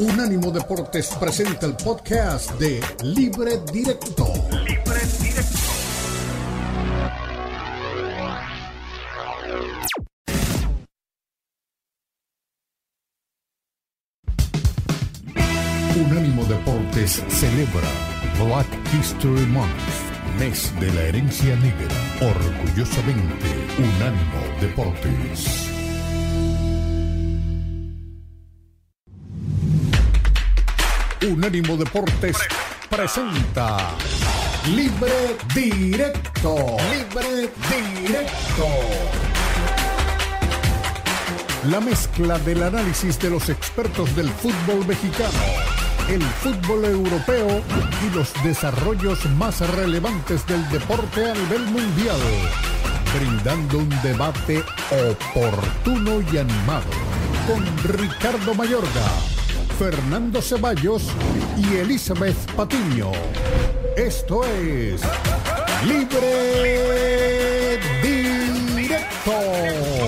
Unánimo Deportes presenta el podcast de Libre Directo. Libre Directo. Unánimo Deportes celebra Black History Month, mes de la herencia negra. Orgullosamente, Unánimo Deportes. Unánimo Deportes presenta Libre Directo. Libre Directo. La mezcla del análisis de los expertos del fútbol mexicano, el fútbol europeo y los desarrollos más relevantes del deporte a nivel mundial, brindando un debate oportuno y animado con Ricardo Mayorga Fernando Ceballos y Elizabeth Patiño. Esto es Libre Directo.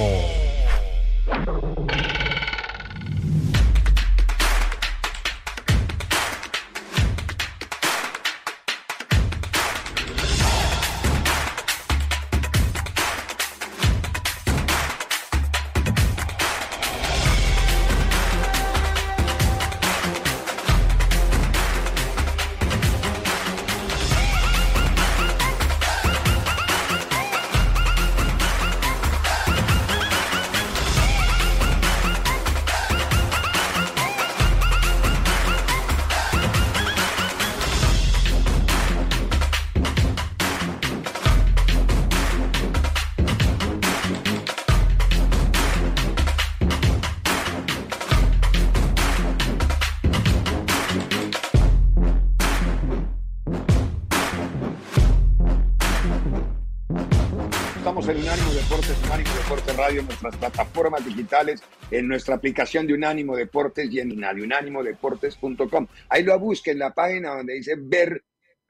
Nuestras plataformas digitales, en nuestra aplicación de Unánimo Deportes y en unánimodeportes.com. Ahí lo busquen en la página donde dice ver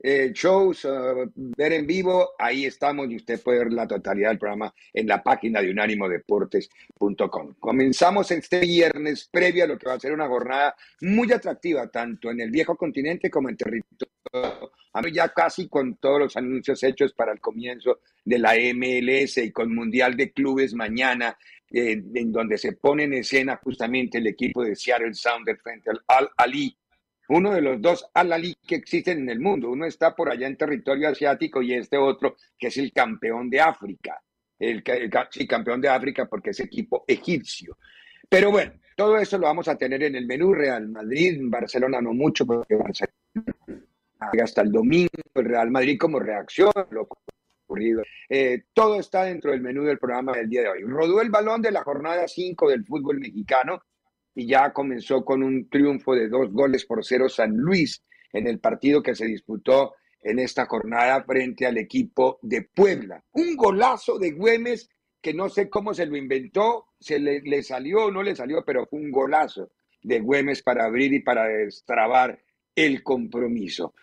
eh, shows, uh, ver en vivo, ahí estamos y usted puede ver la totalidad del programa en la página de unánimodeportes.com. Comenzamos este viernes previo a lo que va a ser una jornada muy atractiva, tanto en el viejo continente como en territorio ya casi con todos los anuncios hechos para el comienzo de la MLS y con Mundial de Clubes mañana, eh, en donde se pone en escena justamente el equipo de Seattle Sounders frente al Al-Ali, uno de los dos Al-Ali que existen en el mundo. Uno está por allá en territorio asiático y este otro que es el campeón de África. El, campeón de África porque es equipo egipcio. Pero bueno, todo eso lo vamos a tener en el menú Real Madrid, Barcelona no mucho, porque Barcelona hasta el domingo, el Real Madrid como reacción lo ocurrido. Eh, todo está dentro del menú del programa del día de hoy. Rodó el balón de la jornada 5 del fútbol mexicano y ya comenzó con un triunfo de dos goles por cero San Luis en el partido que se disputó en esta jornada frente al equipo de Puebla. Un golazo de Güemes que no sé cómo se lo inventó, se le, le salió o no le salió, pero fue un golazo de Güemes para abrir y para destrabar el compromiso.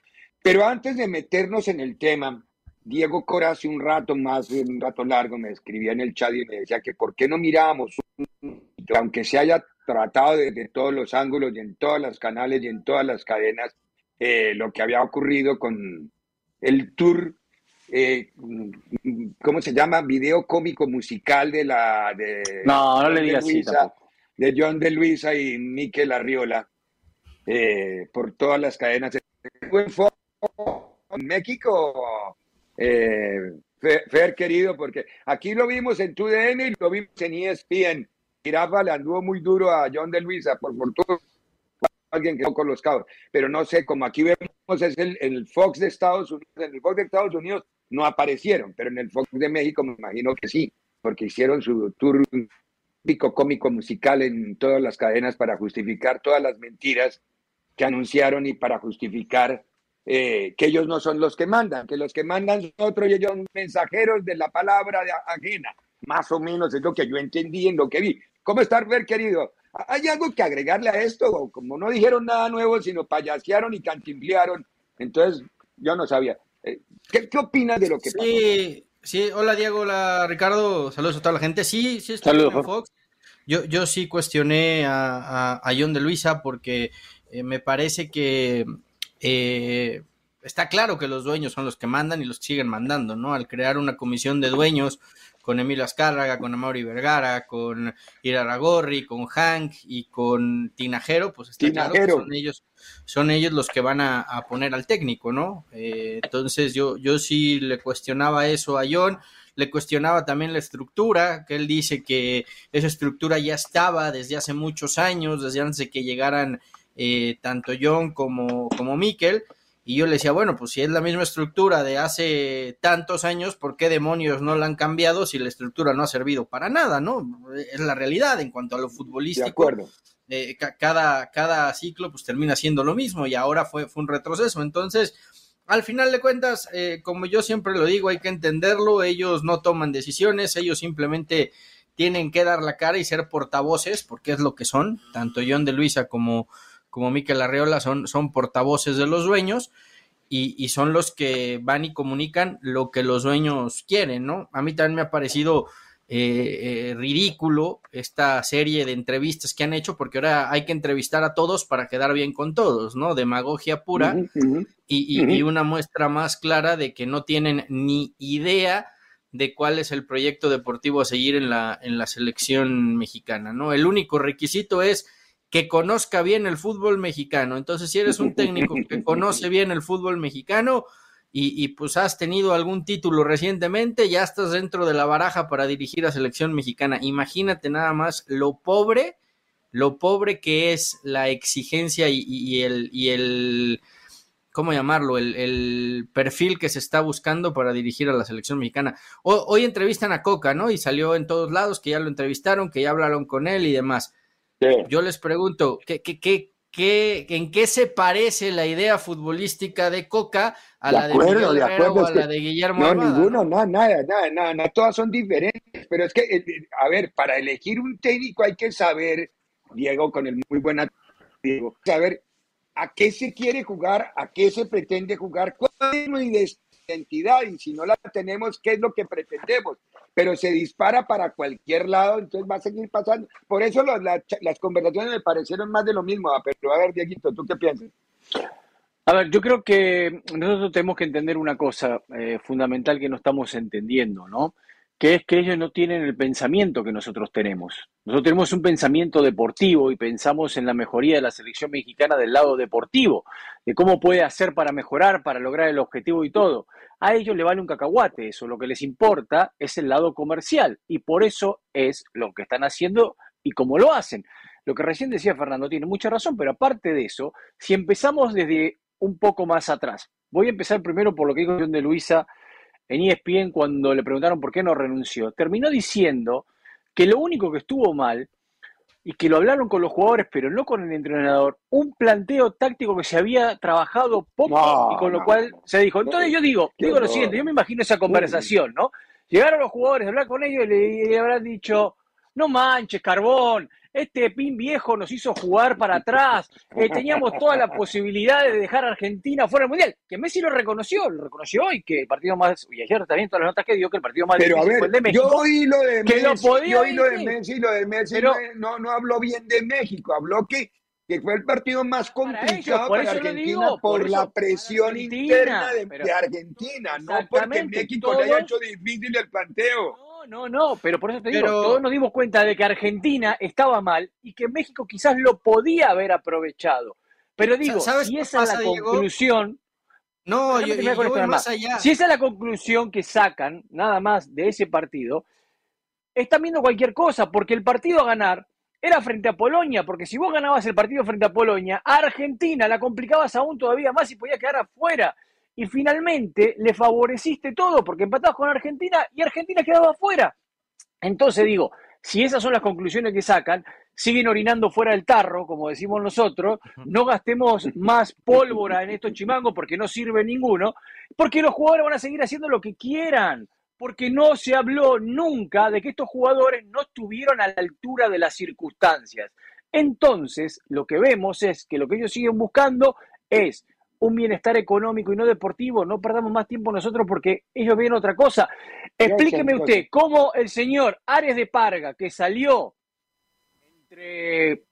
Pero antes de meternos en el tema, Diego Cora hace un rato más, un rato largo, me escribía en el chat y me decía que por qué no mirábamos, aunque se haya tratado desde todos los ángulos y en todos los canales y en todas las cadenas, eh, lo que había ocurrido con el tour, eh, ¿cómo se llama? Video cómico musical de la... De, no, no le digas De John de Luisa y Miquel Arriola, eh, por todas las cadenas. México, eh, Fer, querido, porque aquí lo vimos en TUDN y lo vimos en ESPN. Girafa le anduvo muy duro a John de Luisa, por fortuna, alguien que no con los cabos. Pero no sé, como aquí vemos es el, el, Fox de Estados Unidos, en el Fox de Estados Unidos no aparecieron, pero en el Fox de México me imagino que sí, porque hicieron su tour pico cómico musical en todas las cadenas para justificar todas las mentiras que anunciaron y para justificar eh, que ellos no son los que mandan, que los que mandan son otros y ellos son mensajeros de la palabra de ajena. Más o menos es lo que yo entendí en lo que vi. ¿Cómo está, ver, querido? ¿Hay algo que agregarle a esto? Como no dijeron nada nuevo, sino payasearon y cantimblearon, entonces yo no sabía. Eh, ¿Qué, qué opinas de lo que sí, Sí, hola Diego, hola Ricardo, saludos a toda la gente. Sí, sí, estoy Saludos, Fox. yo, yo sí cuestioné a, a, John de Luisa porque eh, me parece que eh, está claro que los dueños son los que mandan y los que siguen mandando, ¿no? Al crear una comisión de dueños con Emilio Azcárraga, con Amaury Vergara, con Iraragorri, con Hank y con Tinajero, pues está claro que son ellos, son ellos los que van a, poner al técnico, ¿no? Eh, entonces yo, yo sí le cuestionaba eso a John, le cuestionaba también la estructura, que él dice que esa estructura ya estaba desde hace muchos años, desde antes de que llegaran eh, tanto John como, como Mikel, y yo le decía, bueno, pues si es la misma estructura de hace tantos años, ¿por qué demonios no la han cambiado si la estructura no ha servido para nada, no? Es la realidad en cuanto a lo futbolístico. De acuerdo. Eh, cada, cada ciclo pues termina siendo lo mismo y ahora fue, fue un retroceso. Entonces, al final de cuentas, eh, como yo siempre lo digo, hay que entenderlo, ellos no toman decisiones, ellos simplemente tienen que dar la cara y ser portavoces, porque es lo que son, tanto John de Luisa como como Miquel Arreola son, son portavoces de los dueños y, son los que van y comunican lo que los dueños quieren, ¿no? A mí también me ha parecido eh, eh, ridículo esta serie de entrevistas que han hecho, porque ahora hay que entrevistar a todos para quedar bien con todos, ¿no? Demagogia pura y, una muestra más clara de que no tienen ni idea de cuál es el proyecto deportivo a seguir en la, en la selección mexicana, ¿no? El único requisito es que conozca bien el fútbol mexicano. Entonces, si eres un técnico que conoce bien el fútbol mexicano y, pues has tenido algún título recientemente, ya estás dentro de la baraja para dirigir a selección mexicana. Imagínate nada más lo pobre, lo pobre que es la exigencia y, el, y el, ¿cómo llamarlo? El, perfil que se está buscando para dirigir a la selección mexicana. hoy entrevistan a Coca, ¿no? Y salió en todos lados que ya lo entrevistaron, que ya hablaron con él y demás. Yo les pregunto, ¿qué, qué, qué, qué, en qué se parece la idea futbolística de Coca a la de Miguel de o a la de Guillermo No, ninguno, no, nada, nada, nada, nada, todas son diferentes, pero es que, eh, eh, a ver, para elegir un técnico hay que saber, Diego, con el muy buen Diego, saber a qué se quiere jugar, a qué se pretende jugar, cuál es identidad y si no la tenemos, qué es lo que pretendemos pero se dispara para cualquier lado, entonces va a seguir pasando. Por eso las conversaciones me parecieron más de lo mismo. Ah, pero a ver, Dieguito, ¿tú qué piensas? A ver, yo creo que nosotros tenemos que entender una cosa eh, fundamental que no estamos entendiendo, ¿no? Que es que ellos no tienen el pensamiento que nosotros tenemos. Nosotros tenemos un pensamiento deportivo y pensamos en la mejoría de la selección mexicana del lado deportivo, de cómo puede hacer para mejorar, para lograr el objetivo y todo. A ellos le vale un cacahuate eso, lo que les importa es el lado comercial y por eso es lo que están haciendo y cómo lo hacen. Lo que recién decía Fernando tiene mucha razón, pero aparte de eso, si empezamos desde un poco más atrás, voy a empezar primero por lo que dijo de Luisa en ESPN cuando le preguntaron por qué no renunció. Terminó diciendo que lo único que estuvo mal y que lo hablaron con los jugadores, pero no con el entrenador, un planteo táctico que se había trabajado poco y con lo cual se dijo. Entonces yo digo, digo lo siguiente, yo me imagino esa conversación, ¿no? Llegaron los jugadores, hablar con ellos y le habrán dicho, no manches, carbón, este pin viejo nos hizo jugar para atrás, eh, teníamos toda la posibilidad de dejar a Argentina fuera del Mundial, que Messi lo reconoció, lo reconoció hoy, que el partido más, y ayer también todas las notas que dio, que el partido más Pero difícil fue el de México. Yo oí lo de Messi, yo oí lo de Messi, lo de Messi no, no habló bien de México, habló que que fue el partido más complicado para, Argentina por, la presión interna de, Argentina, no porque México le haya hecho difícil el planteo. no, no, pero por eso te digo, todos nos dimos cuenta de que Argentina estaba mal y que México quizás lo podía haber aprovechado. Pero digo, si esa es la conclusión, no, yo, más allá. Si esa es la conclusión que sacan, nada más, de ese partido, están viendo cualquier cosa, porque el partido a ganar era frente a Polonia, porque si vos ganabas el partido frente a Polonia, a Argentina la complicabas aún todavía más y podía quedar afuera y finalmente le favoreciste todo porque empatabas con Argentina y Argentina quedaba afuera. Entonces digo, si esas son las conclusiones que sacan, siguen orinando fuera del tarro, como decimos nosotros, no gastemos más pólvora en estos chimangos porque no sirve ninguno, porque los jugadores van a seguir haciendo lo que quieran, porque no se habló nunca de que estos jugadores no estuvieron a la altura de las circunstancias. Entonces, lo que vemos es que lo que ellos siguen buscando es un bienestar económico y no deportivo, no perdamos más tiempo nosotros porque ellos ven otra cosa. Explíqueme usted cómo el señor Ares de Parga, que salió entre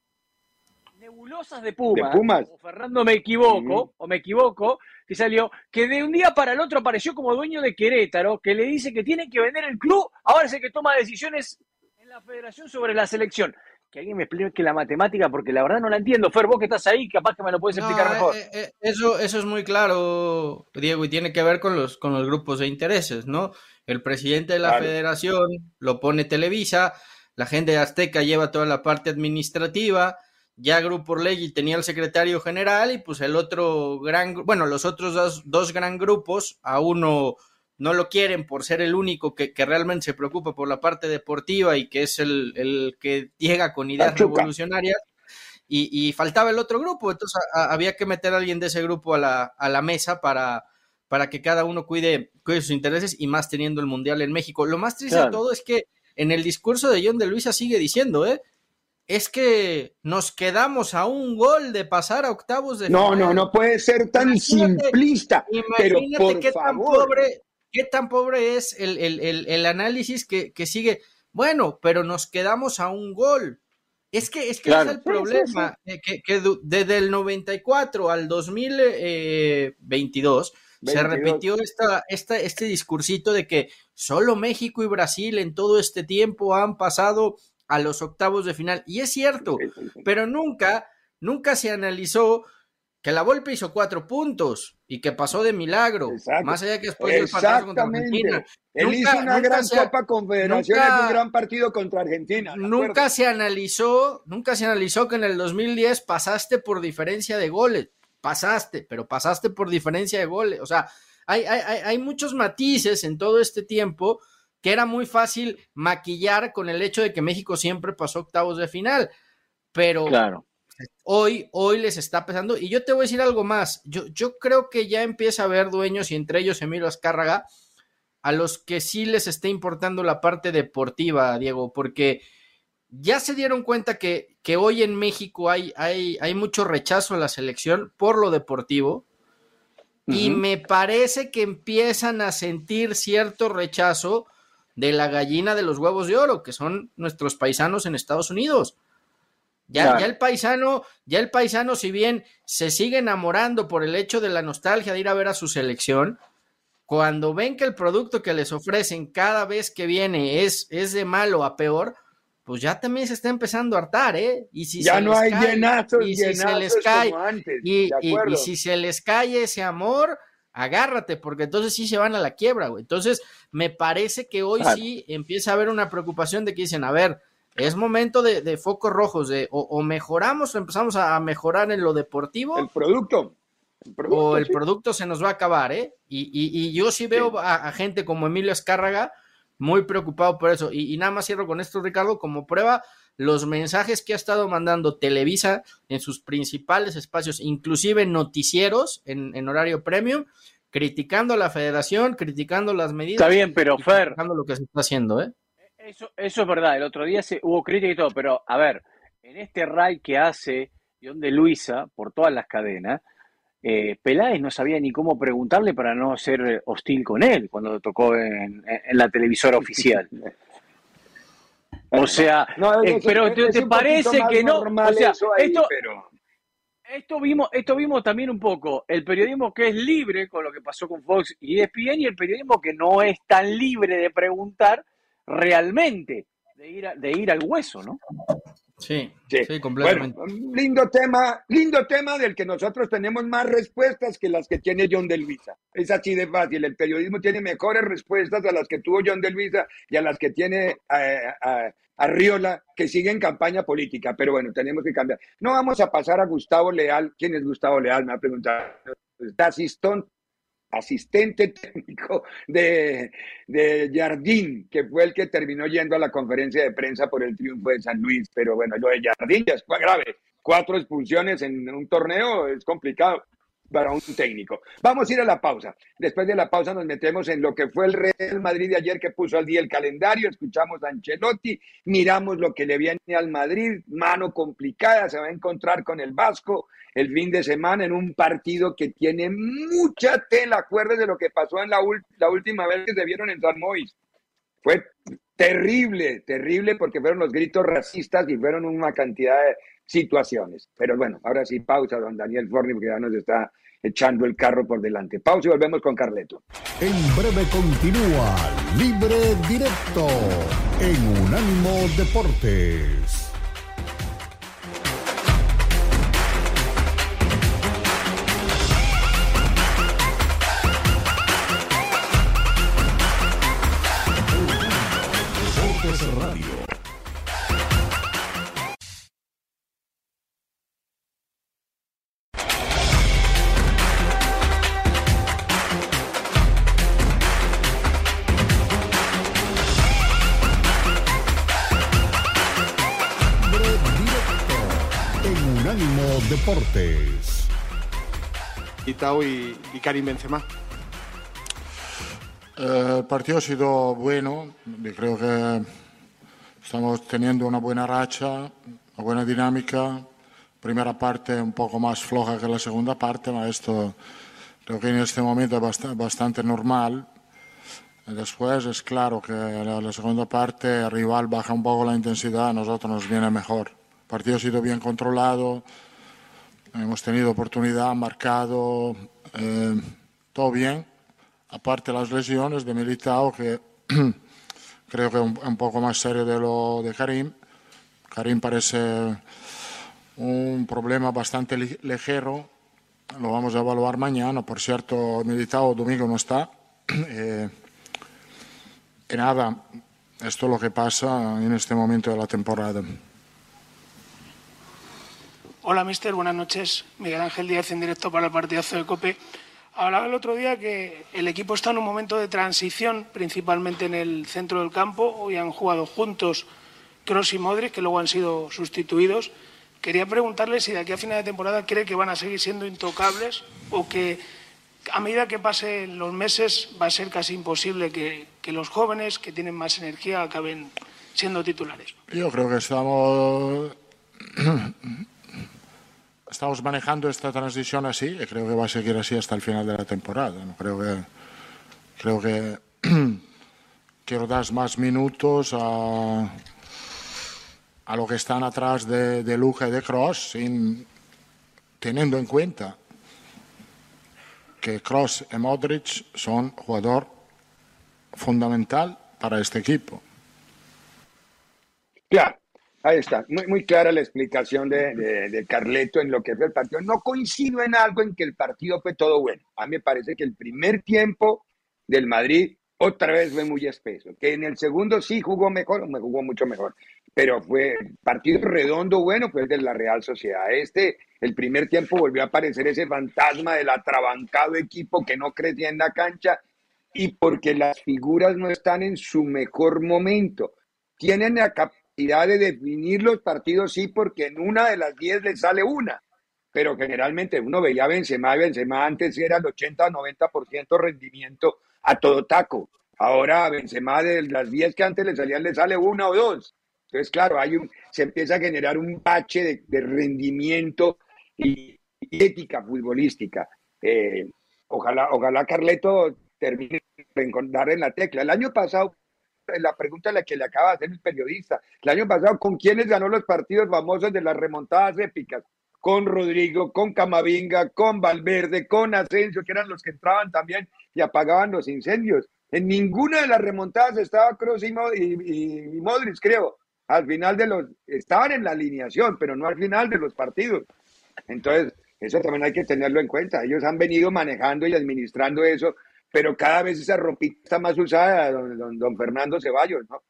nebulosas de Pumas, o Fernando me equivoco, o me equivoco, que salió, que de un día para el otro apareció como dueño de Querétaro, que le dice que tiene que vender el club, ahora es el que toma decisiones en la federación sobre la selección. Que alguien me explique la matemática, porque la verdad no la entiendo. Fer, vos que estás ahí, capaz que me lo puedes explicar mejor. Eh, eh, eso, eso es muy claro, Diego, y tiene que ver con los, con los grupos de intereses, ¿no? El presidente de la federación lo pone Televisa, la gente de Azteca lleva toda la parte administrativa, ya Grupo Orlegui tenía el secretario general y pues el otro gran, bueno, los otros dos, dos gran grupos, a uno no lo quieren por ser el único que, realmente se preocupa por la parte deportiva y que es el, que llega con ideas revolucionarias. Y, faltaba el otro grupo, entonces había que meter a alguien de ese grupo a la, a la mesa para, para que cada uno cuide, cuide sus intereses y más teniendo el Mundial en México. Lo más triste de todo es que en el discurso de John de Luisa sigue diciendo, ¿eh? es que nos quedamos a un gol de pasar a octavos de No, no, no puede ser tan simplista. pero por qué favor. tan pobre, qué tan pobre es el, análisis que, sigue. Bueno, pero nos quedamos a un gol. Es que, es que es el problema, eh, Que, desde el 94 al 2022 se repitió esta, esta, este discursito de que solo México y Brasil en todo este tiempo han pasado a los octavos de final. Y es cierto, pero nunca, nunca se analizó que la Volpe hizo cuatro puntos y que pasó de milagro, más allá que después del partido contra Argentina. Él hizo una gran Copa Confederaciones, un gran partido contra Argentina. Nunca se analizó, nunca se analizó que en el 2010 pasaste por diferencia de goles, pasaste, pero pasaste por diferencia de goles, o sea, hay, hay, hay muchos matices en todo este tiempo que era muy fácil maquillar con el hecho de que México siempre pasó octavos de final. Pero claro. Hoy, hoy les está pesando. Y yo te voy a decir algo más. Yo, yo creo que ya empieza a haber dueños, y entre ellos Emilio Azcárraga, a los que sí les está importando la parte deportiva, Diego, porque ya se dieron cuenta que, que hoy en México hay, hay, hay mucho rechazo a la selección por lo deportivo. Y me parece que empiezan a sentir cierto rechazo de la gallina de los huevos de oro, que son nuestros paisanos en Estados Unidos. Ya, ya, el paisano, ya el paisano, si bien se sigue enamorando por el hecho de la nostalgia de ir a ver a su selección, cuando ven que el producto que les ofrecen cada vez que viene es, es de malo a peor, pues ya también se está empezando a hartar, ¿eh? Y si ya no hay llenazos, y si se les cae, y, y, si se les cae ese amor, agárrate, porque entonces sí se van a la quiebra, güey. Entonces, me parece que hoy sí empieza a haber una preocupación de que dicen, a ver, es momento de, focos rojos, de o, mejoramos o empezamos a mejorar en lo deportivo. El producto. o el producto se nos va a acabar, ¿eh? Y, yo sí veo A, gente como Emilio Escárraga muy preocupado por eso. Y, y nada más cierro con esto, Ricardo, como prueba los mensajes que ha estado mandando Televisa en sus principales espacios, inclusive noticieros en, horario premium, criticando a la federación, criticando las medidas. Está bien, pero Fer. Criticando lo que se está haciendo, ¿eh? Eso, eso es verdad. El otro día se, hubo crítica y todo, pero a ver, en este raid que hace John de Luisa por todas las cadenas, eh, Peláez no sabía ni cómo preguntarle para no ser hostil con él cuando tocó en la televisora oficial. O sea, eh, pero te, parece que no, o sea, esto, esto vimos, esto vimos también un poco el periodismo que es libre con lo que pasó con Fox y ESPN y el periodismo que no es tan libre de preguntar realmente, de ir, de ir al hueso, ¿no? Sí, sí, completamente. lindo tema, lindo tema del que nosotros tenemos más respuestas que las que tiene John de Luisa. Es así de fácil. El periodismo tiene mejores respuestas a las que tuvo John de Luisa y a las que tiene eh, a, Riola, que sigue en campaña política. Pero bueno, tenemos que cambiar. No vamos a pasar a Gustavo Leal. ¿Quién es Gustavo Leal? Me ha preguntado. Asistente técnico de, de Jardín, que fue el que terminó yendo a la conferencia de prensa por el triunfo de San Luis. Pero bueno, lo de Jardín ya es grave. Cuatro expulsiones en un torneo es complicado para un técnico. Vamos a ir a la pausa. Después de la pausa nos metemos en lo que fue el Real Madrid de ayer que puso al día el calendario, escuchamos a Ancelotti, miramos lo que le viene al Madrid, mano complicada, se va a encontrar con el Vasco el fin de semana en un partido que tiene mucha tela. Acuérdense de lo que pasó en la, la última vez que se vieron en San Mois. Fue terrible, terrible, porque fueron los gritos racistas y fueron una cantidad de situaciones. Pero bueno, ahora sí, pausa, don Daniel Forni, porque ya nos está echando el carro por delante. Pausa y volvemos con Carleto. En breve continúa Libre Directo en Unánimo Deportes. Itao y, y Karim Benzema. Eh, el partido ha sido bueno, creo que estamos teniendo una buena racha, una buena dinámica. Primera parte un poco más floja que la segunda parte, pero esto creo que en este momento es bastante, normal. Después es claro que la, la segunda parte el rival baja un poco la intensidad, a nosotros nos viene mejor. El partido ha sido bien controlado, hemos tenido oportunidad, marcado, eh, todo bien, aparte las lesiones de Militao, que creo que un, un, poco más serio de lo de Karim. Karim parece un problema bastante ligero, lo vamos a evaluar mañana. Por cierto, Militao domingo no está. Eh, y nada, esto es lo que pasa en este momento de la temporada. Hola, mister. Buenas noches. Miguel Ángel Díaz en directo para el partidazo de COPE. Hablaba el otro día que el equipo está en un momento de transición, principalmente en el centro del campo. Hoy han jugado juntos Cross y Modric, que luego han sido sustituidos. Quería preguntarle si de aquí a final de temporada cree que van a seguir siendo intocables o que a medida que pasen los meses va a ser casi imposible que, que los jóvenes que tienen más energía acaben siendo titulares. Yo creo que estamos estamos manejando esta transición así y creo que va a seguir así hasta el final de la temporada. ¿no? Creo que, creo que quiero dar más minutos a, a lo que están atrás de, de Luca y de Cross, sin, teniendo en cuenta que Cross y Modric son jugador fundamental para este equipo. Claro, Ahí está, muy, muy clara la explicación de, de, Carleto en lo que fue el partido. No coincido en algo en que el partido fue todo bueno. A mí me parece que el primer tiempo del Madrid otra vez fue muy espeso. Que en el segundo sí jugó mejor, me jugó mucho mejor. Pero fue partido redondo bueno, fue el de la Real Sociedad. Este, el primer tiempo volvió a aparecer ese fantasma del atrabancado equipo que no crecía en la cancha y porque las figuras no están en su mejor momento. Tienen la capacidad de definir los partidos, sí, porque en una de las 10 le sale una. Pero generalmente uno veía a Benzema, Benzema antes era el 80-90% rendimiento a todo taco. Ahora Benzema de las 10 que antes le salían le sale una o dos. Entonces, claro, hay un, se empieza a generar un bache de, de rendimiento y, y, ética futbolística. Eh, ojalá, ojalá Carleto termine de encontrar en la tecla. El año pasado la pregunta la que le acaba de hacer el periodista. El año pasado, ¿con quiénes ganó los partidos famosos de las remontadas épicas? Con Rodrigo, con Camavinga, con Valverde, con Asensio, que eran los que entraban también y apagaban los incendios. En ninguna de las remontadas estaba Kroos y, y, y Modric, creo. Al final de los, estaban en la alineación, pero no al final de los partidos. Entonces, eso también hay que tenerlo en cuenta. Ellos han venido manejando y administrando eso pero cada vez esa ropita está más usada, don, don, don Fernando Ceballos, ¿no?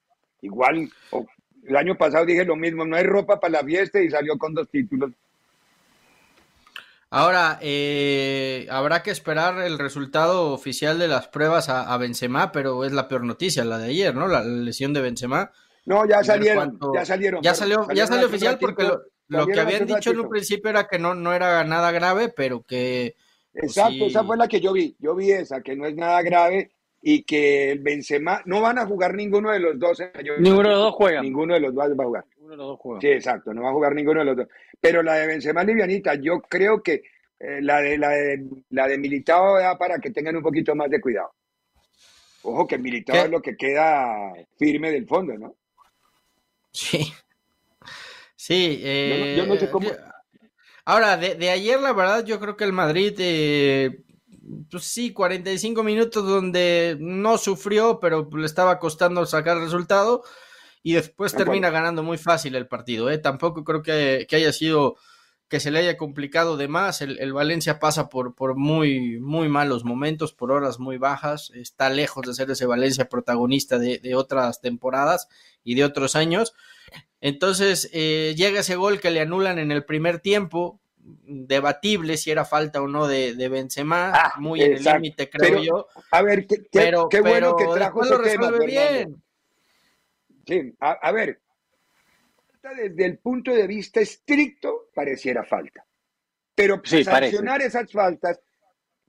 Igual, oh, el año pasado dije lo mismo, no hay ropa para la fiesta y salió con dos títulos. Ahora, eh, habrá que esperar el resultado oficial de las pruebas a, a, Benzema, pero es la peor noticia, la de ayer, ¿no? La lesión de Benzema. No, ya salieron, ya salieron. Ya salió, salieron ya salió oficial porque lo, lo que habían dicho en un principio era que no, no era nada grave, pero que Exacto, sí. esa fue la que yo vi. Yo vi esa, que no es nada grave y que Benzema no van a jugar ninguno de los dos. Yo, ninguno de los dos juega. Ninguno de los dos va a jugar. Ninguno de los dos juega. Sí, exacto, no va a jugar ninguno de los dos. Pero la de Benzema livianita, yo creo que eh, la de la de la de Militao da para que tengan un poquito más de cuidado. Ojo que Militao es lo que queda firme del fondo, ¿no? Sí. Sí. Eh, yo, no, sé cómo. Ahora, de, ayer, la verdad, yo creo que el Madrid, eh, pues sí, 45 minutos donde no sufrió, pero le estaba costando sacar el resultado y después termina ganando muy fácil el partido. ¿eh? Tampoco creo que, que haya sido que se le haya complicado de más. El, Valencia pasa por, por, muy, muy malos momentos, por horas muy bajas. Está lejos de ser ese Valencia protagonista de, otras temporadas y de otros años. Entonces eh, llega ese gol que le anulan en el primer tiempo, debatible si era falta o no de, de Benzema, ah, muy en el límite creo yo. A ver, qué, pero, qué bueno que trajo ese tema, bien. Sí, a ver, desde el punto de vista estricto pareciera falta. Pero sancionar esas faltas,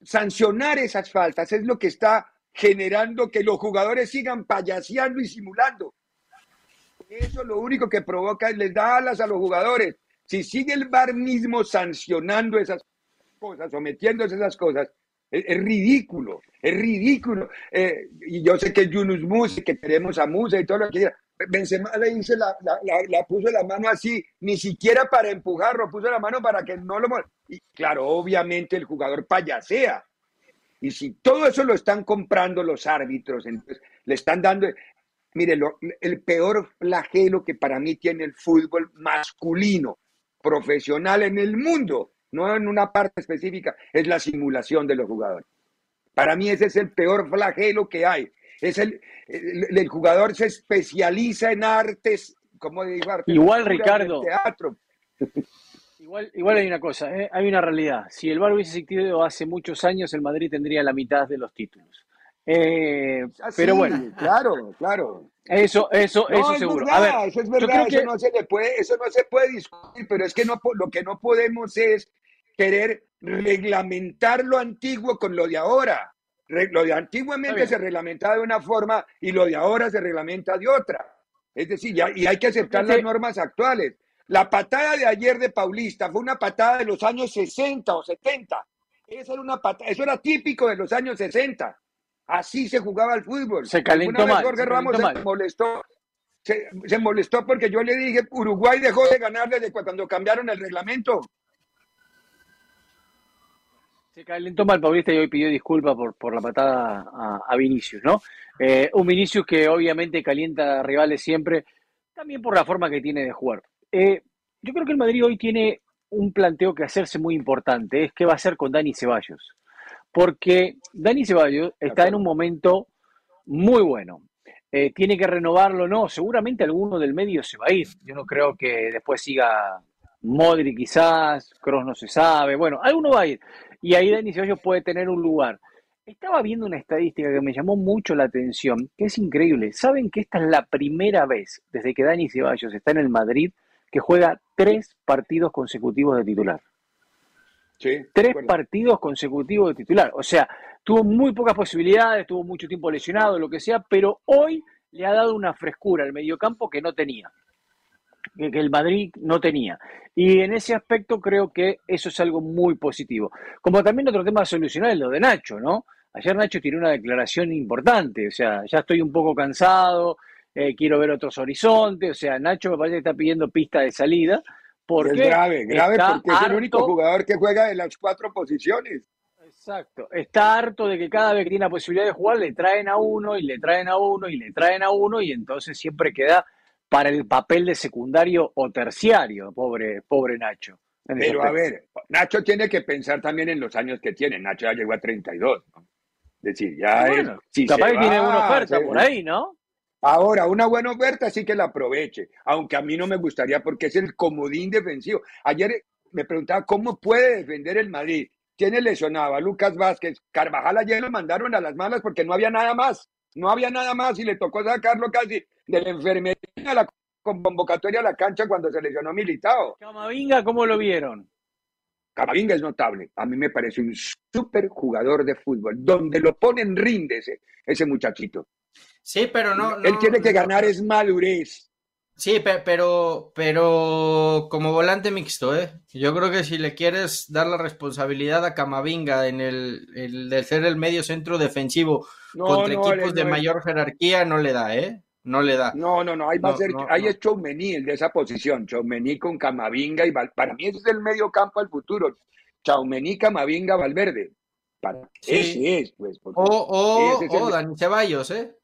sancionar esas faltas es lo que está generando que los jugadores sigan payaseando y simulando. Eso lo único que provoca es les da alas a los jugadores. Si sigue el bar mismo sancionando esas cosas, sometiéndose a esas cosas, es, ridículo, es ridículo. Eh, y yo sé que Yunus Musa, que queremos a Musa y todo lo que quiera, Benzema le la, la, la, puso la mano así, ni siquiera para empujarlo, puso la mano para que no lo... Y claro, obviamente el jugador payasea. Y si todo eso lo están comprando los árbitros, entonces le están dando... Mire, el peor flagelo que para mí tiene el fútbol masculino, profesional en el mundo, no en una parte específica, es la simulación de los jugadores. Para mí ese es el peor flagelo que hay. Es el, el, jugador se especializa en artes, como digo, artes Igual, Ricardo. Teatro. Igual, igual hay una cosa, ¿eh? hay una realidad. Si el VAR hubiese existido hace muchos años, el Madrid tendría la mitad de los títulos. Eh, ah, pero bueno. Claro, claro. Eso, eso, eso seguro. eso es verdad, eso, no se le puede, eso no se puede discutir, pero es que no, lo que no podemos es querer reglamentar lo antiguo con lo de ahora. Lo de antiguamente se reglamentaba de una forma y lo de ahora se reglamenta de otra. Es decir, ya, y hay que aceptar las normas actuales. La patada de ayer de Paulista fue una patada de los años 60 o 70. Eso era, una eso era típico de los años 60. Así se jugaba el fútbol. Se calentó mal. Jorge Ramos se molestó. Se, molestó porque yo le dije, Uruguay dejó de ganar desde cuando cambiaron el reglamento. Se calentó mal Paulista y hoy pidió disculpas por, por la patada a, Vinicius, ¿no? Eh, un Vinicius que obviamente calienta a rivales siempre, también por la forma que tiene de jugar. Eh, yo creo que el Madrid hoy tiene un planteo que hacerse muy importante, es qué va a hacer con Dani Ceballos. Porque Dani Ceballos está en un momento muy bueno. Eh, tiene que renovarlo, no, seguramente alguno del medio se va a ir. Yo no creo que después siga Modri quizás, Cross no se sabe, bueno, alguno va a ir y ahí Dani Ceballos puede tener un lugar. Estaba viendo una estadística que me llamó mucho la atención, que es increíble. ¿Saben que esta es la primera vez desde que Dani Ceballos está en el Madrid que juega tres partidos consecutivos de titular? Sí, tres partidos consecutivos de titular. O sea, tuvo muy pocas posibilidades, tuvo mucho tiempo lesionado, lo que sea, pero hoy le ha dado una frescura al mediocampo que no tenía que el Madrid no tenía. Y en ese aspecto creo que eso es algo muy positivo. Como también otro tema a solucionar es lo de Nacho, ¿no? Ayer Nacho tiró una declaración importante, o sea, ya estoy un poco cansado, eh, quiero ver otros horizontes, o sea, Nacho me parece que está pidiendo pista de salida. Porque es grave, grave porque es el único jugador que juega en las cuatro posiciones. Exacto, está harto de que cada vez que tiene la posibilidad de jugar le traen a uno y le traen a uno y le traen a uno y entonces siempre queda para el papel de secundario o terciario, pobre, pobre Nacho. Pero a ver, Nacho tiene que pensar también en los años que tiene. Nacho ya llegó a 32, ¿no? Es decir, ya es. Si capaz que tiene una oferta por ahí, ¿no? Ahora, una buena oferta sí que la aproveche, aunque a mí no me gustaría porque es el comodín defensivo. Ayer me preguntaba cómo puede defender el Madrid. Tiene lesionado a Lucas Vázquez. Carvajal ayer lo mandaron a las malas porque no había nada más. No había nada más y le tocó sacarlo casi de la enfermería a la convocatoria a la cancha cuando se lesionó Militao. Camavinga, ¿cómo lo vieron? Camavinga es notable. A mí me parece un súper jugador de fútbol. Donde lo ponen rinde ese, muchachito. Sí, pero no. Él tiene que ganar es madurez. Sí, pero, pero como volante mixto, ¿eh? Yo creo que si le quieres dar la responsabilidad a Camavinga en el, el de ser el medio centro defensivo contra equipos de mayor jerarquía, no le da, ¿eh? No le da. No, no, no, ahí va a ser, ahí es Choumení el de esa posición, Choumení con Camavinga y para mí ese es el medio campo al futuro. Choumení, Camavinga, Valverde. Para ese es, pues. O, o, o Dani Ceballos, ¿eh?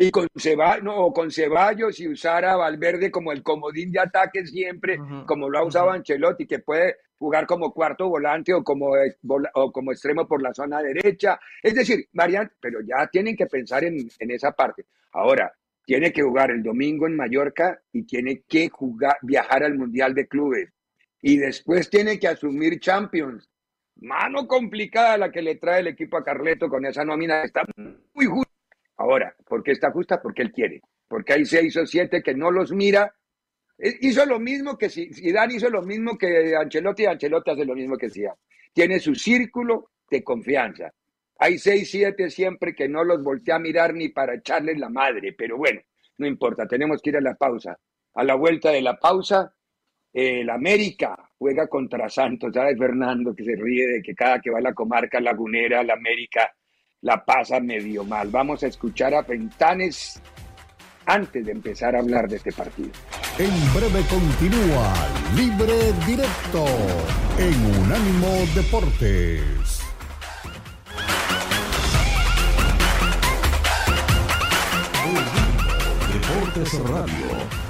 Y con Ceballos, no, con Ceballos y usar a Valverde como el comodín de ataque siempre, como lo ha usado Ancelotti, que puede jugar como cuarto volante o como, o como extremo por la zona derecha. Es decir, variante, pero ya tienen que pensar en, en esa parte. Ahora, tiene que jugar el domingo en Mallorca y tiene que jugar, viajar al Mundial de Clubes. Y después tiene que asumir Champions. Mano complicada la que le trae el equipo a Carleto con esa nómina. Está muy justo Ahora, ¿por qué está justa? Porque él quiere. Porque hay seis o siete que no los mira. Eh, hizo lo mismo que si Dan hizo lo mismo que Ancelotti y Ancelotti hace lo mismo que Zidane. Tiene su círculo de confianza. Hay seis, siete siempre que no los voltea a mirar ni para echarles la madre, pero bueno, no importa, tenemos que ir a la pausa. A la vuelta de la pausa, el América juega contra Santos, ¿sabes Fernando? Que se ríe de que cada que va a la comarca lagunera, el América la pasa medio mal. Vamos a escuchar a Fentanes antes de empezar a hablar de este partido. En breve continúa Libre Directo en Unánimo Deportes. Deportes Radio.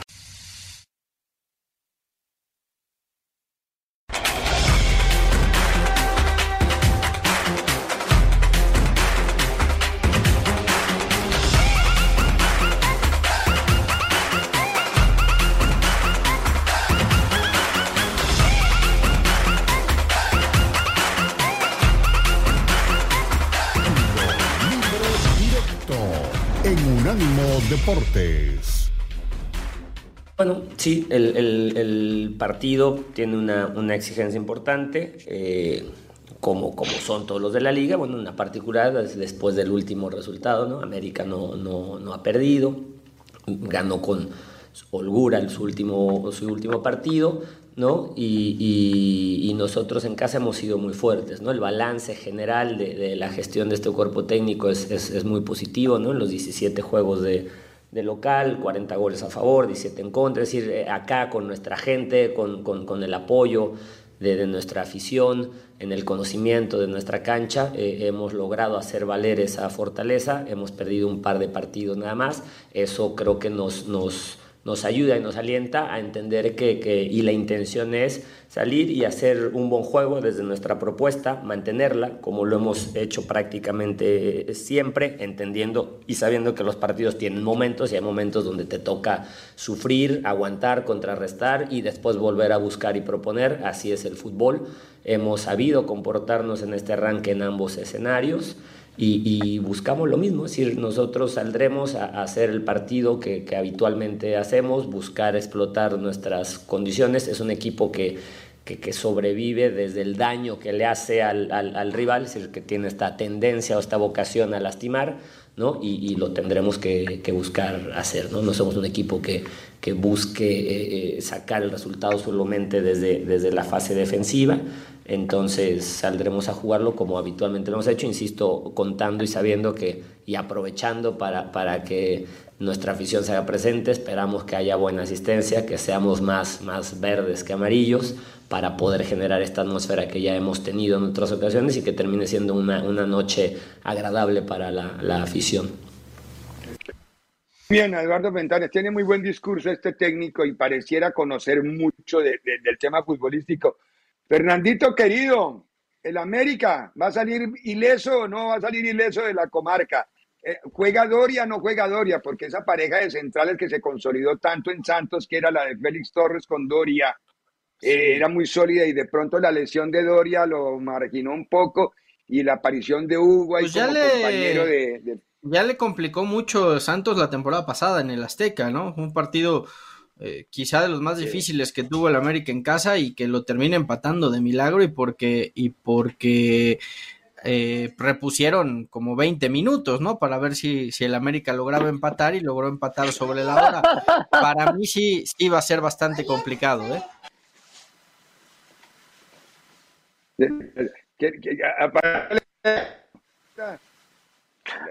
Sí, el, partido tiene una, exigencia importante, eh, como, como son todos los de la liga. Bueno, una particular después del último resultado, ¿no? América no, no, ha perdido, ganó con holgura su último, su último partido, ¿no? Y, nosotros en casa hemos sido muy fuertes, ¿no? El balance general de, la gestión de este cuerpo técnico es, es, muy positivo, ¿no? En los 17 juegos de, de, local, 40 goles a favor, 17 en contra, es decir, eh, acá con nuestra gente, con, con, con el apoyo de, nuestra afición, en el conocimiento de nuestra cancha, eh, hemos logrado hacer valer esa fortaleza, hemos perdido un par de partidos nada más, eso creo que nos... nos nos ayuda y nos alienta a entender que, que, y la intención es salir y hacer un buen juego desde nuestra propuesta, mantenerla como lo hemos hecho prácticamente siempre, entendiendo y sabiendo que los partidos tienen momentos y hay momentos donde te toca sufrir, aguantar, contrarrestar y después volver a buscar y proponer, así es el fútbol. Hemos sabido comportarnos en este arranque en ambos escenarios y, buscamos lo mismo, es decir, nosotros saldremos a, hacer el partido que, habitualmente hacemos, buscar explotar nuestras condiciones. Es un equipo que, que, sobrevive desde el daño que le hace al, al, rival, es decir, que tiene esta tendencia o esta vocación a lastimar, ¿no? Y, lo tendremos que, buscar hacer, ¿no? No somos un equipo que, que busque eh, eh, sacar el resultado solamente desde, desde la fase defensiva, entonces saldremos a jugarlo como habitualmente lo hemos hecho, insisto, contando y sabiendo que y aprovechando para, para que nuestra afición se haga presente, esperamos que haya buena asistencia, que seamos más, más verdes que amarillos para poder generar esta atmósfera que ya hemos tenido en otras ocasiones y que termine siendo una, una noche agradable para la, la afición. Bien, Eduardo Ventanes, tiene muy buen discurso este técnico y pareciera conocer mucho del tema futbolístico Fernandito querido, el América va a salir ileso o no va a salir ileso de la comarca. Eh, ¿Juega Doria o no juega Doria? Porque esa pareja de centrales que se consolidó tanto en Santos, que era la de Félix Torres con Doria, eh, era muy sólida y de pronto la lesión de Doria lo marginó un poco y la aparición de Hugo ahí pues como compañero de, Ya le complicó mucho Santos la temporada pasada en el Azteca, ¿no? Un partido eh, quizá de los más difíciles que tuvo el América en casa y que lo termina empatando de milagro y porque, y porque eh, repusieron como 20 minutos, ¿no? Para ver si, si el América lograba empatar y logró empatar sobre la hora. Para mí sí, sí iba a ser bastante complicado, ¿eh?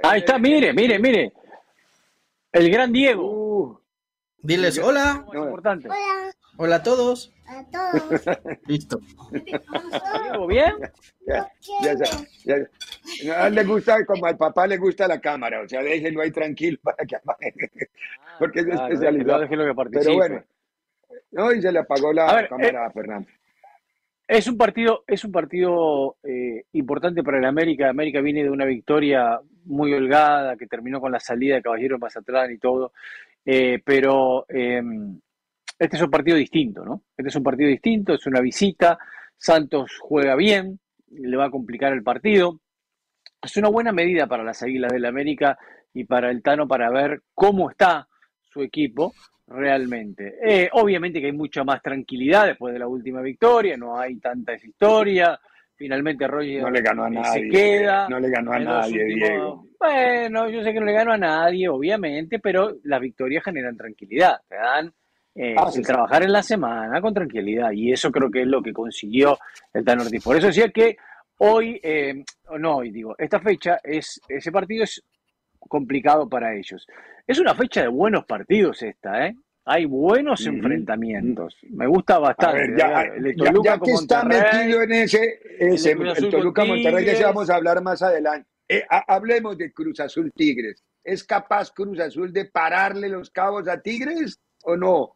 Ahí está, mire, mire, mire. El gran Diego. Uh. Diles hola. importante. Hola. Hola a todos. A todos. Listo. ¿bien? Ya, ya, ya, ya. A le gusta, como al papá le gusta la cámara, o sea, déjenlo ahí tranquilo para que Porque es Claro, especialidad. que Pero bueno, no, y se le apagó la A ver, cámara eh, a Fernando. Es un partido, es un partido eh, importante para el América. América viene de una victoria muy holgada que terminó con la salida de Caballero Mazatlán y todo. Eh, pero eh, este es un partido distinto, ¿no? Este es un partido distinto, es una visita. Santos juega bien, le va a complicar el partido. Es una buena medida para las Águilas del América y para el Tano para ver cómo está su equipo realmente. Eh, obviamente que hay mucha más tranquilidad después de la última victoria, no hay tanta historia. Finalmente Roger No le ganó a eh, nadie. se queda. No le ganó a nadie, últimos- Diego. Bueno, yo sé que no le ganó a nadie, obviamente, pero las victorias generan tranquilidad, te dan eh, Ah, sí, el sí. trabajar en la semana con tranquilidad, y eso creo que es lo que consiguió el Tano Ortiz. Por eso decía que hoy, eh, no hoy digo, esta fecha es, ese partido es complicado para ellos. Es una fecha de buenos partidos esta, ¿eh? Hay buenos enfrentamientos. Me gusta bastante. ver, ya, el con que está metido en ese, ese Cruz el Azul Toluca Monterrey, Tigres. vamos a hablar más adelante. Eh, ha- hablemos de Cruz Azul Tigres. ¿Es capaz Cruz Azul de pararle los cabos a Tigres o no?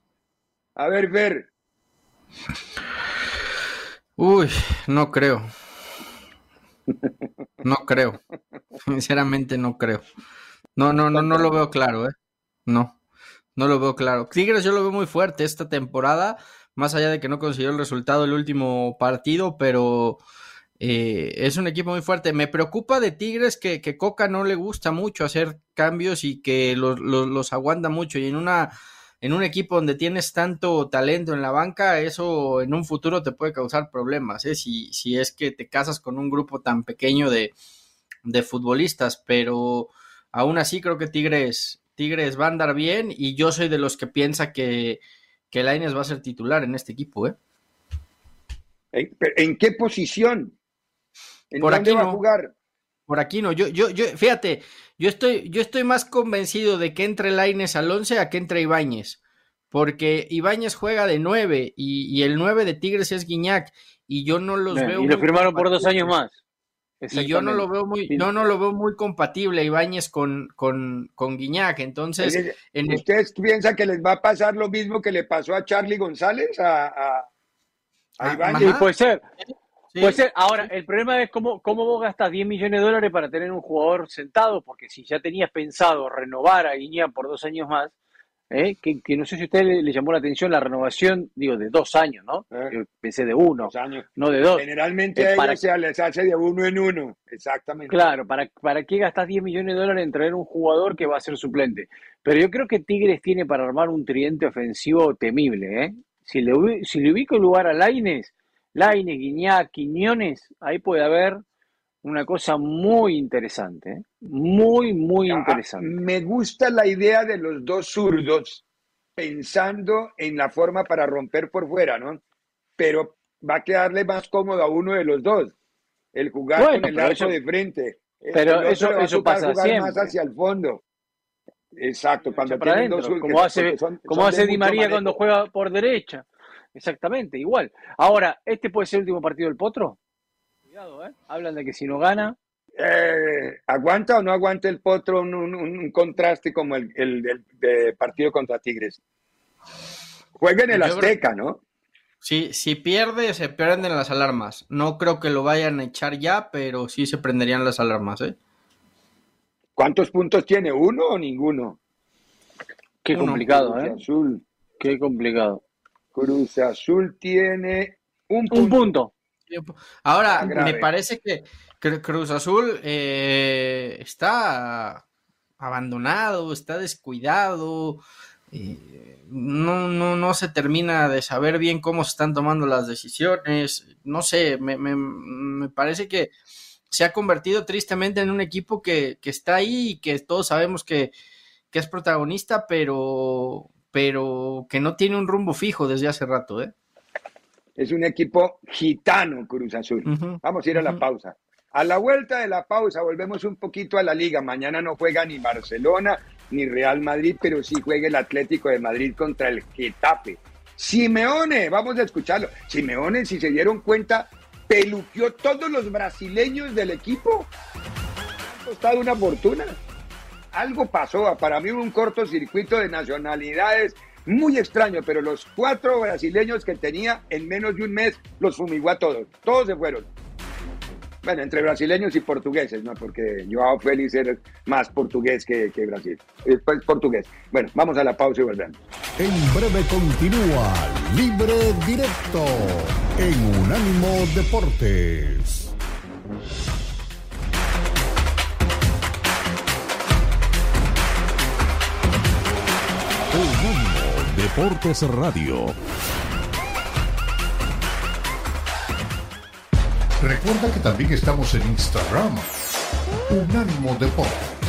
A ver, ver. Uy, no creo. No creo. Sinceramente no creo. No, no, no, no lo veo claro, ¿eh? No, no lo veo claro. Tigres yo lo veo muy fuerte esta temporada, más allá de que no consiguió el resultado el último partido, pero eh, es un equipo muy fuerte. Me preocupa de Tigres que, que Coca no le gusta mucho hacer cambios y que los, aguanta mucho. Y en una en un equipo donde tienes tanto talento en la banca, eso en un futuro te puede causar problemas, ¿eh? si, si es que te casas con un grupo tan pequeño de, de futbolistas, pero aún así creo que Tigres, Tigres va a andar bien y yo soy de los que piensa que, que Lainez va a ser titular en este equipo. ¿eh? ¿En, pero ¿en qué posición? ¿En Por dónde aquí va a no. jugar? Por aquí no, yo, yo, yo, fíjate, yo estoy, yo estoy más convencido de que entre Laines al 11 a que entre Ibáñez, porque Ibáñez juega de 9 y, y el 9 de Tigres es Guiñac y yo no los Bien, veo y lo firmaron por dos años más. Y yo no lo veo muy, yo no lo veo muy compatible Ibáñez con, con, con Guiñac, entonces Oye, en el- ¿Ustedes piensan que les va a pasar lo mismo que le pasó a Charlie González? A, a, a Ah, Ibáñez? Sí, puede ser. sí, Puede ser. Ahora, el problema es cómo, cómo vos gastas 10 millones de dólares para tener un jugador sentado, porque si ya tenías pensado renovar a Guiñán por dos años más, ¿eh? que, que no sé si a usted le, le llamó la atención la renovación, digo, de dos años, ¿no? Eh. Yo pensé de uno, Dos años. no de dos. Generalmente Eh, a para- se les hace de uno en uno. Exactamente. Claro, ¿para, ¿para qué gastas 10 millones de dólares en traer un jugador que va a ser suplente? Pero yo creo que Tigres tiene para armar un tridente ofensivo temible, ¿eh? Si le, si le ubico el lugar a Laines, Laines, Guiñac, Quiñones, ahí puede haber una cosa muy interesante, ¿eh? Muy, muy Ah, interesante. Me gusta la idea de los dos zurdos pensando en la forma para romper por fuera, ¿no? Pero va a quedarle más cómodo a uno de los dos. El jugar Bueno, con el arco eso- de frente. El pero otro eso- eso pasa jugar más hacia el fondo. Exacto, cuando tienen dos zurdos, como hace, son- como son hace Di María manejo. cuando juega por derecha. Exactamente, igual. Ahora, ¿este puede ser el último partido del Potro? Cuidado, ¿eh? Hablan de que si no gana, Eh, ¿Aguanta o no aguanta el potro un, un- un contraste como el, el de partido contra Tigres? Juega en el Yo creo- Azteca, ¿no? si, si pierde, se prenden las alarmas. No creo que lo vayan a echar ya, pero sí se prenderían las alarmas, ¿eh? ¿Cuántos puntos tiene? ¿Uno o ninguno? qué Uno. complicado, Cruz ¿eh? Azul. Qué complicado. Cruz Azul tiene un punto. Un punto. Ahora, Ah, grave. me parece que Cru- Cruz Azul eh, está abandonado, está descuidado. eh, no, no, no se termina de saber bien cómo se están tomando las decisiones. No sé, me, me- me parece que se ha convertido tristemente en un equipo que, que está ahí y que todos sabemos que, que, es protagonista, pero, pero que no tiene un rumbo fijo desde hace rato. ¿eh? Es un equipo gitano Cruz Azul. Uh -huh, Vamos a ir a la uh -huh. pausa. A la vuelta de la pausa volvemos un poquito a la liga. Mañana no juega ni Barcelona ni Real Madrid, pero sí juega el Atlético de Madrid contra el Getafe. Simeone, vamos a escucharlo. Simeone, si se dieron cuenta, peluqueó todos los brasileños del equipo. Ha costado una fortuna. Algo pasó, para mí un cortocircuito de nacionalidades muy extraño, pero los cuatro brasileños que tenía en menos de un mes los fumigó a todos. Todos se fueron. Bueno, entre brasileños y portugueses, ¿no? Porque Joao Félix era más portugués que, que Brasil. Después portugués. Bueno, vamos a la pausa y volvemos. En breve continúa Libre Directo en Unánimo Deportes. Deportes Radio. Recuerda que también estamos en Instagram. Unánimo Deportes.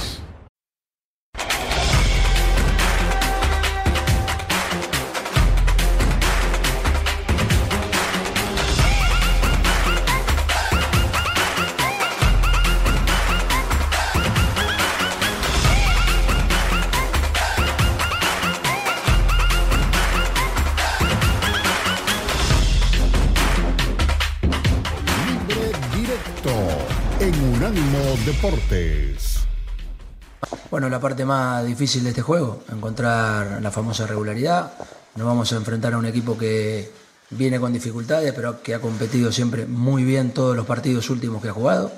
Bueno, la parte más difícil de este juego, encontrar la famosa regularidad. Nos vamos a enfrentar a un equipo que viene con dificultades, pero que ha competido siempre muy bien todos los partidos últimos que ha jugado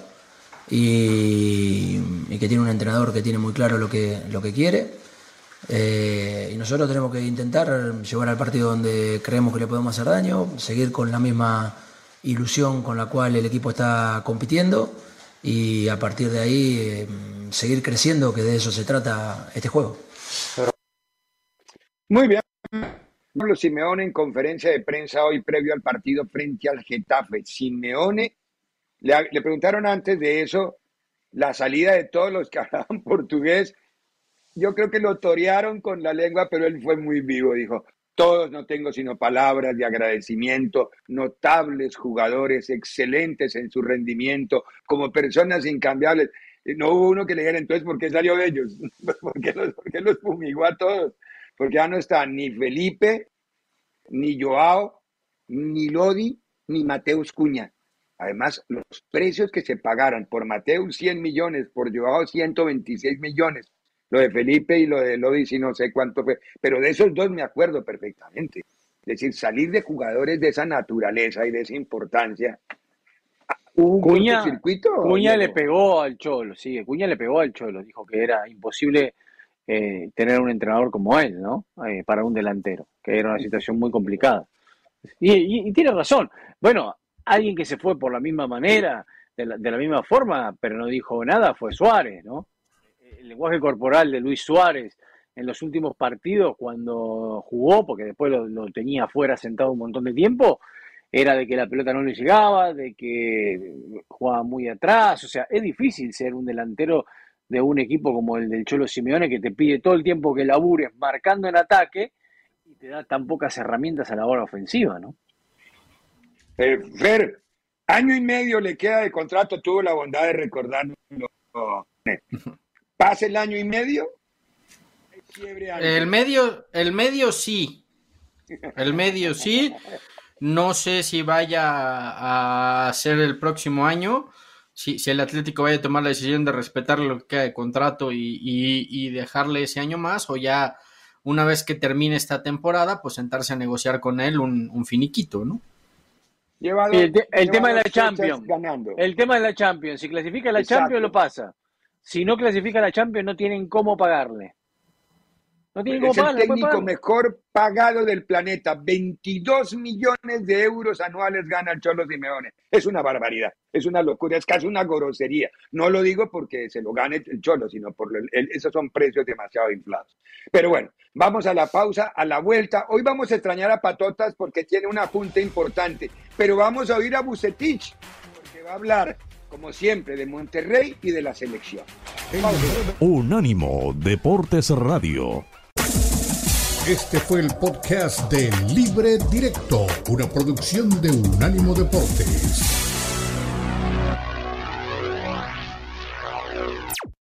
y, y que tiene un entrenador que tiene muy claro lo que, lo que quiere. Eh, y nosotros tenemos que intentar llevar al partido donde creemos que le podemos hacer daño, seguir con la misma ilusión con la cual el equipo está compitiendo y a partir de ahí eh, seguir creciendo, que de eso se trata este juego. Muy bien. Pablo Simeone en conferencia de prensa hoy previo al partido frente al Getafe. Simeone, le, le preguntaron antes de eso la salida de todos los que hablaban portugués. Yo creo que lo torearon con la lengua, pero él fue muy vivo. Dijo, todos no tengo sino palabras de agradecimiento, notables jugadores, excelentes en su rendimiento, como personas incambiables. No hubo uno que le dijera entonces por qué salió de ellos, ¿por qué los, los fumigó a todos? Porque ya no está ni Felipe, ni Joao, ni Lodi, ni Mateus Cuña. Además, los precios que se pagaron por Mateus 100 millones, por Joao 126 millones, lo de Felipe y lo de Lodi, sí no sé cuánto fue, pero de esos dos me acuerdo perfectamente. Es decir, salir de jugadores de esa naturaleza y de esa importancia. ¿Un Cuña, circuito, Cuña le pegó al Cholo, sí, Cuña le pegó al Cholo, dijo que era imposible eh, tener un entrenador como él, ¿no? Eh, para un delantero, que era una situación muy complicada. Y, y, y, tiene razón. Bueno, alguien que se fue por la misma manera, de la, de la misma forma, pero no dijo nada, fue Suárez, ¿no? El lenguaje corporal de Luis Suárez en los últimos partidos cuando jugó, porque después lo, lo, tenía afuera sentado un montón de tiempo, era de que la pelota no le llegaba, de que jugaba muy atrás, o sea, es difícil ser un delantero de un equipo como el del Cholo Simeone que te pide todo el tiempo que labures marcando en ataque y te da tan pocas herramientas a la hora ofensiva, ¿no? Eh, Fer, año y medio le queda de contrato, tuvo la bondad de recordarlo. ¿Pasa el año y medio? El medio, el medio sí. El medio sí. No sé si vaya a ser el próximo año. Si, si el Atlético vaya a tomar la decisión de respetar lo que queda de contrato y, y, y, dejarle ese año más, o ya una vez que termine esta temporada, pues sentarse a negociar con él un, un finiquito, ¿no? Lleva dos, el, te, el tema de la Champions. Ganando. El tema de la Champions. Si clasifica la Exacto. Champions, lo pasa. Si no clasifica la Champions, no tienen cómo pagarle. No tienen cómo es pagarle. el técnico mejor pagado del planeta. 22 millones de euros anuales gana el Cholo Simeone. Es una barbaridad. Es una locura. Es casi una grosería. No lo digo porque se lo gane el Cholo, sino por el, el, esos son precios demasiado inflados. Pero bueno, vamos a la pausa, a la vuelta. Hoy vamos a extrañar a Patotas porque tiene una punta importante. Pero vamos a oír a Bucetich porque va a hablar como siempre, de Monterrey y de la selección. Unánimo Deportes Radio. Este fue el podcast de Libre Directo, una producción de Unánimo Deportes.